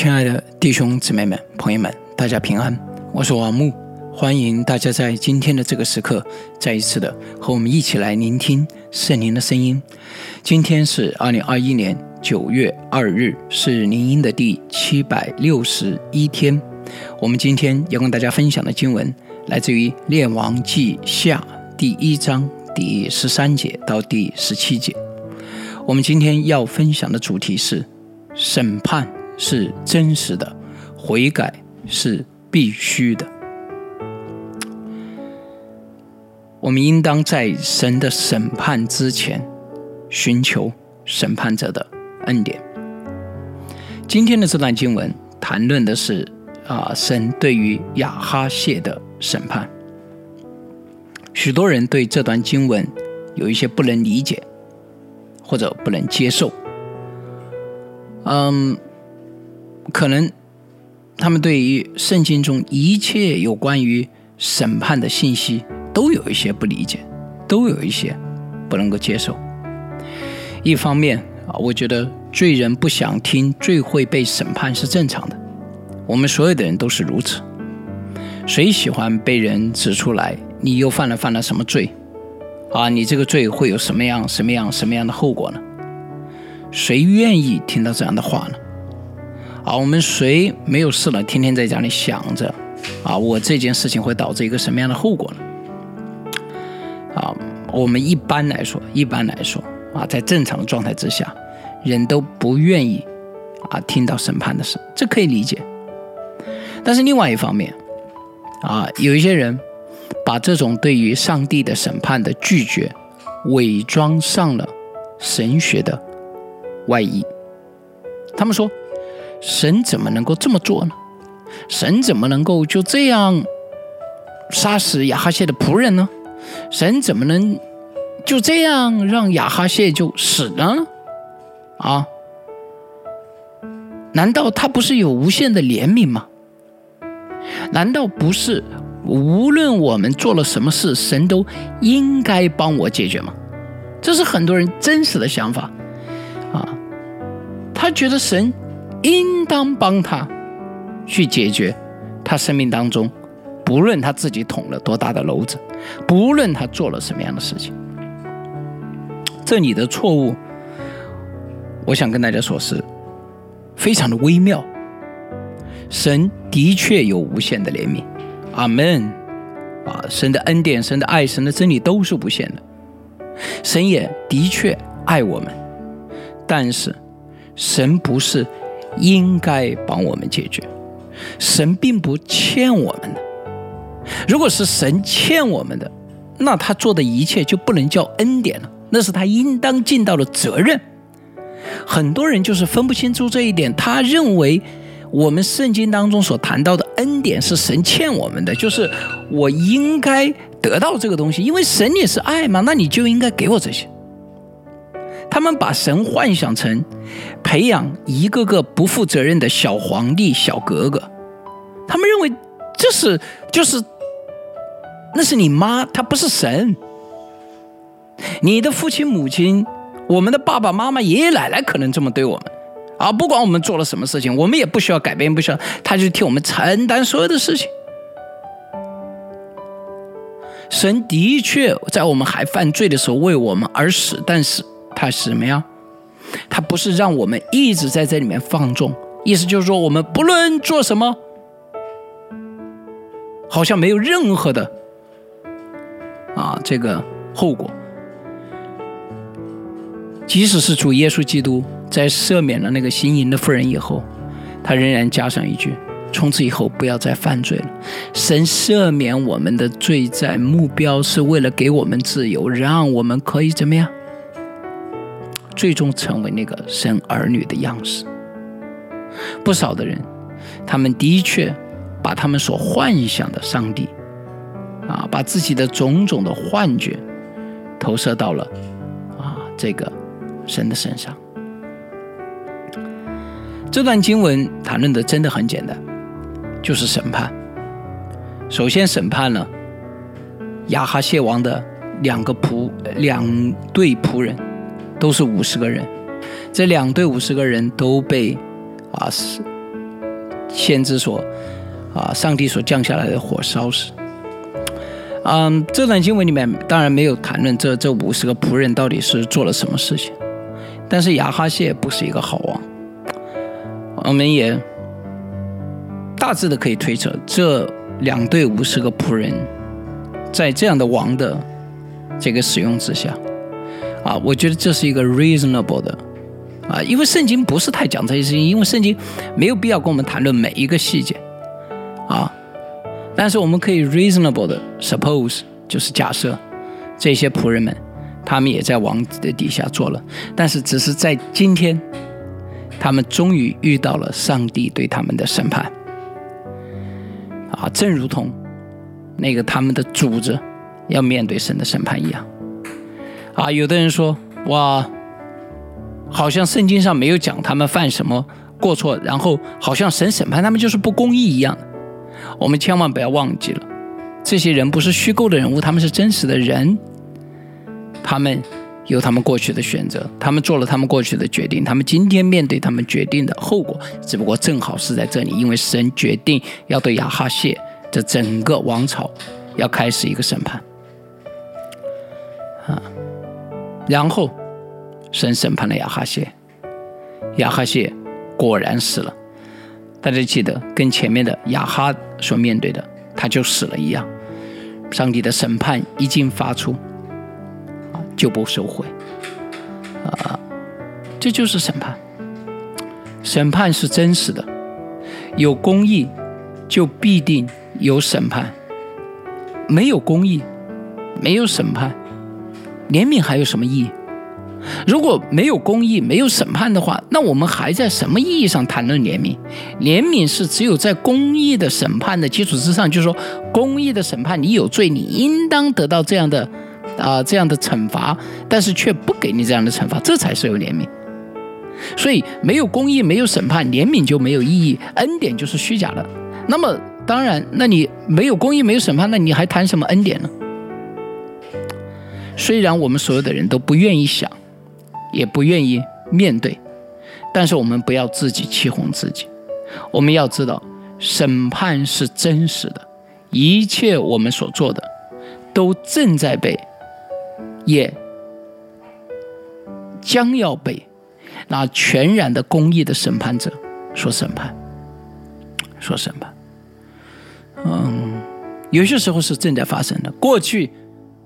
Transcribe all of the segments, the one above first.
亲爱的弟兄姊妹们、朋友们，大家平安！我是王木，欢迎大家在今天的这个时刻，再一次的和我们一起来聆听圣灵的声音。今天是二零二一年九月二日，是灵音的第七百六十一天。我们今天要跟大家分享的经文，来自于《列王记下》第一章第十三节到第十七节。我们今天要分享的主题是审判。是真实的，悔改是必须的。我们应当在神的审判之前，寻求审判者的恩典。今天的这段经文谈论的是啊，神对于亚哈谢的审判。许多人对这段经文有一些不能理解，或者不能接受。嗯。可能他们对于圣经中一切有关于审判的信息都有一些不理解，都有一些不能够接受。一方面啊，我觉得罪人不想听罪会被审判是正常的，我们所有的人都是如此。谁喜欢被人指出来你又犯了犯了什么罪啊？你这个罪会有什么样什么样什么样的后果呢？谁愿意听到这样的话呢？啊，我们谁没有事了？天天在家里想着，啊，我这件事情会导致一个什么样的后果呢？啊，我们一般来说，一般来说，啊，在正常的状态之下，人都不愿意啊听到审判的事，这可以理解。但是另外一方面，啊，有一些人把这种对于上帝的审判的拒绝，伪装上了神学的外衣，他们说。神怎么能够这么做呢？神怎么能够就这样杀死亚哈谢的仆人呢？神怎么能就这样让亚哈谢就死呢？啊？难道他不是有无限的怜悯吗？难道不是无论我们做了什么事，神都应该帮我解决吗？这是很多人真实的想法啊。他觉得神。应当帮他去解决他生命当中，不论他自己捅了多大的篓子，不论他做了什么样的事情，这里的错误，我想跟大家说是非常的微妙。神的确有无限的怜悯，阿门。啊，神的恩典、神的爱、神的真理都是无限的。神也的确爱我们，但是神不是。应该帮我们解决，神并不欠我们的。如果是神欠我们的，那他做的一切就不能叫恩典了，那是他应当尽到的责任。很多人就是分不清楚这一点，他认为我们圣经当中所谈到的恩典是神欠我们的，就是我应该得到这个东西，因为神也是爱嘛，那你就应该给我这些。他们把神幻想成培养一个个不负责任的小皇帝、小格格，他们认为这是就是那是你妈，她不是神。你的父亲、母亲、我们的爸爸妈妈、爷爷奶奶可能这么对我们啊，不管我们做了什么事情，我们也不需要改变，不需要他就替我们承担所有的事情。神的确在我们还犯罪的时候为我们而死，但是。他是什么呀？他不是让我们一直在这里面放纵，意思就是说，我们不论做什么，好像没有任何的啊这个后果。即使是主耶稣基督在赦免了那个行淫的妇人以后，他仍然加上一句：从此以后不要再犯罪了。神赦免我们的罪在目标是为了给我们自由，让我们可以怎么样？最终成为那个生儿女的样式。不少的人，他们的确把他们所幻想的上帝，啊，把自己的种种的幻觉投射到了啊这个神的身上。这段经文谈论的真的很简单，就是审判。首先审判了亚哈谢王的两个仆两对仆人。都是五十个人，这两队五十个人都被啊是先知所啊，上帝所降下来的火烧死。嗯，这段经文里面当然没有谈论这这五十个仆人到底是做了什么事情，但是亚哈谢不是一个好王，我们也大致的可以推测，这两对五十个仆人在这样的王的这个使用之下，啊，我觉得这是一个 reasonable 的。啊，因为圣经不是太讲这些事情，因为圣经没有必要跟我们谈论每一个细节，啊，但是我们可以 reasonable 的 suppose 就是假设这些仆人们，他们也在王子的底下做了，但是只是在今天，他们终于遇到了上帝对他们的审判，啊，正如同那个他们的主子要面对神的审判一样，啊，有的人说，哇。好像圣经上没有讲他们犯什么过错，然后好像神审判他们就是不公义一样。我们千万不要忘记了，这些人不是虚构的人物，他们是真实的人。他们有他们过去的选择，他们做了他们过去的决定，他们今天面对他们决定的后果，只不过正好是在这里，因为神决定要对亚哈谢这整个王朝要开始一个审判啊，然后。神审判了亚哈谢，亚哈谢果然死了。大家记得，跟前面的亚哈所面对的他就死了一样。上帝的审判一经发出，就不收回。啊，这就是审判。审判是真实的，有公义就必定有审判。没有公义，没有审判，怜悯还有什么意义？如果没有公义、没有审判的话，那我们还在什么意义上谈论怜悯？怜悯是只有在公义的审判的基础之上，就是说，公义的审判，你有罪，你应当得到这样的啊这样的惩罚，但是却不给你这样的惩罚，这才是有怜悯。所以，没有公义、没有审判，怜悯就没有意义，恩典就是虚假的。那么，当然，那你没有公义、没有审判，那你还谈什么恩典呢？虽然我们所有的人都不愿意想。也不愿意面对，但是我们不要自己欺哄自己。我们要知道，审判是真实的，一切我们所做的，都正在被，也将要被那全然的公义的审判者所审判，所审判。嗯，有些时候是正在发生的，过去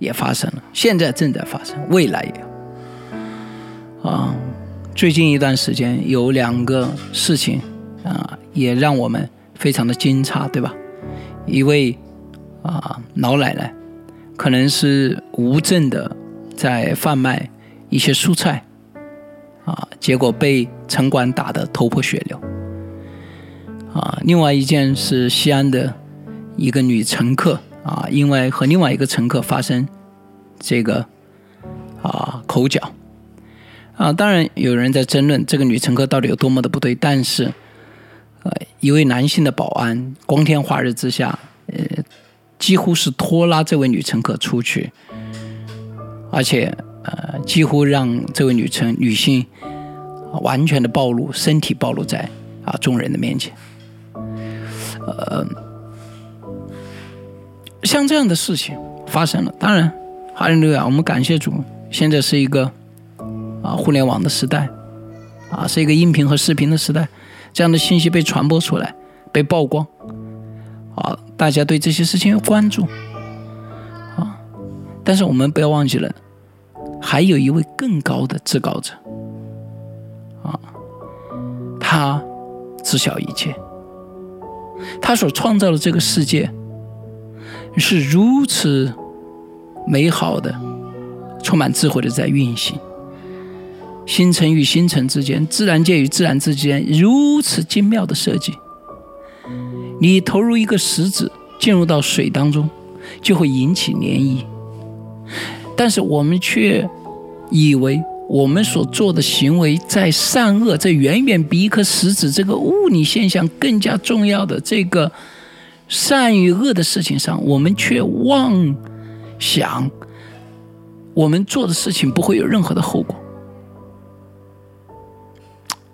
也发生了，现在正在发生，未来也。啊，最近一段时间有两个事情啊，也让我们非常的惊诧，对吧？一位啊老奶奶，可能是无证的在贩卖一些蔬菜，啊，结果被城管打得头破血流。啊，另外一件是西安的一个女乘客啊，因为和另外一个乘客发生这个啊口角。啊，当然有人在争论这个女乘客到底有多么的不对，但是，呃，一位男性的保安光天化日之下，呃，几乎是拖拉这位女乘客出去，而且呃，几乎让这位女乘女性完全的暴露，身体暴露在啊众人的面前。呃，像这样的事情发生了，当然，哈利路亚，我们感谢主，现在是一个。啊，互联网的时代，啊，是一个音频和视频的时代，这样的信息被传播出来，被曝光，啊，大家对这些事情有关注，啊，但是我们不要忘记了，还有一位更高的至高者，啊，他知晓一切，他所创造的这个世界是如此美好的，充满智慧的在运行。星辰与星辰之间，自然界与自然之间，如此精妙的设计。你投入一个石子进入到水当中，就会引起涟漪。但是我们却以为我们所做的行为在善恶，这远远比一颗石子这个物理现象更加重要的这个善与恶的事情上，我们却妄想我们做的事情不会有任何的后果。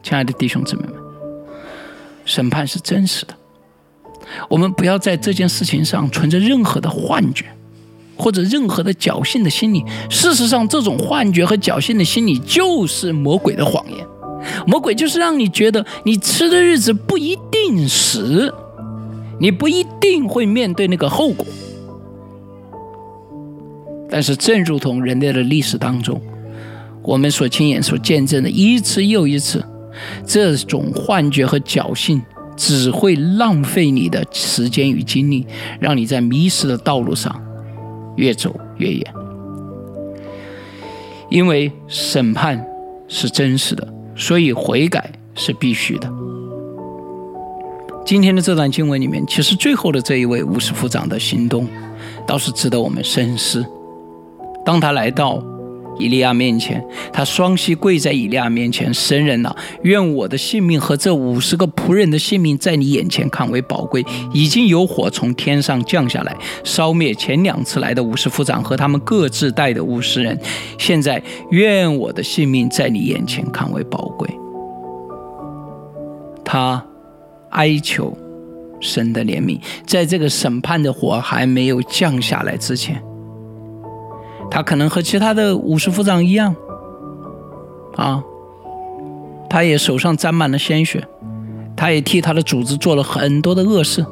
亲爱的弟兄姊妹们，审判是真实的。我们不要在这件事情上存着任何的幻觉，或者任何的侥幸的心理。事实上，这种幻觉和侥幸的心理就是魔鬼的谎言。魔鬼就是让你觉得你吃的日子不一定死，你不一定会面对那个后果。但是，正如同人类的历史当中，我们所亲眼所见证的一次又一次，这种幻觉和侥幸只会浪费你的时间与精力，让你在迷失的道路上越走越远。因为审判是真实的，所以悔改是必须的。今天的这段经文里面，其实最后的这一位五十夫长的行动，倒是值得我们深思。当他来到以利亚面前，他双膝跪在以利亚面前：“神人呐，愿我的性命和这五十个仆人的性命在你眼前看为宝贵。已经有火从天上降下来，烧灭前两次来的五十夫长和他们各自带的五十人。现在，愿我的性命在你眼前看为宝贵。”他哀求神的怜悯，在这个审判的火还没有降下来之前。他可能和其他的五十夫长一样，啊，他也手上沾满了鲜血，他也替他的组织做了很多的恶事，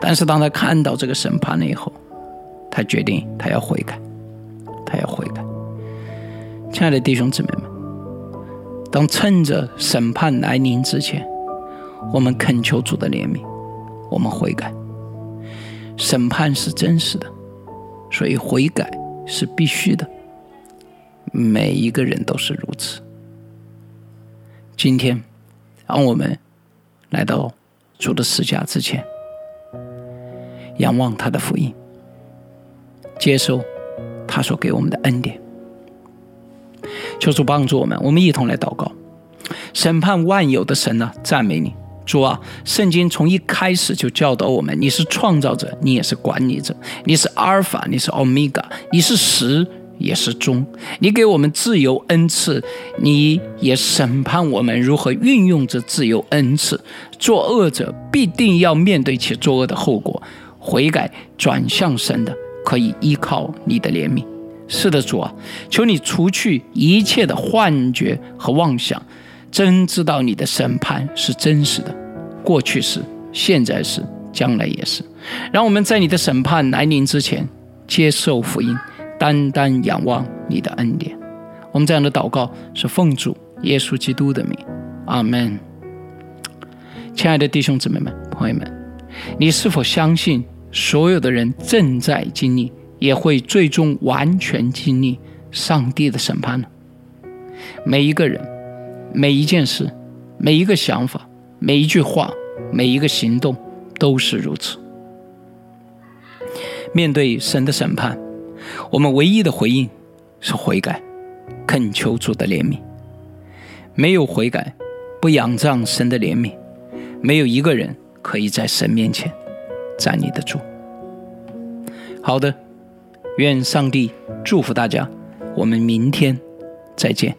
但是当他看到这个审判了以后，他决定他要悔改，他要悔改。亲爱的弟兄姊妹们，当趁着审判来临之前，我们恳求主的怜悯，我们悔改。审判是真实的，所以悔改。是必须的，每一个人都是如此。今天，让我们来到主的十架之前，仰望他的福音，接受他所给我们的恩典。求主帮助我们，我们一同来祷告。审判万有的神呢，赞美你。主啊，圣经从一开始就教导我们：你是创造者，你也是管理者，你是阿尔法，你是欧米伽，你是始也是终。你给我们自由恩赐，你也审判我们如何运用这自由恩赐。作恶者必定要面对其作恶的后果，悔改转向神的，可以依靠你的怜悯。是的，主啊，求你除去一切的幻觉和妄想。真知道你的审判是真实的，过去是，现在是，将来也是。让我们在你的审判来临之前，接受福音，单单仰望你的恩典。我们这样的祷告是奉主耶稣基督的名，阿门。亲爱的弟兄姊妹们、朋友们，你是否相信所有的人正在经历，也会最终完全经历上帝的审判呢？每一个人。每一件事，每一个想法，每一句话，每一个行动，都是如此。面对神的审判，我们唯一的回应是悔改，恳求主的怜悯。没有悔改，不仰仗神的怜悯，没有一个人可以在神面前站立得住。好的，愿上帝祝福大家，我们明天再见。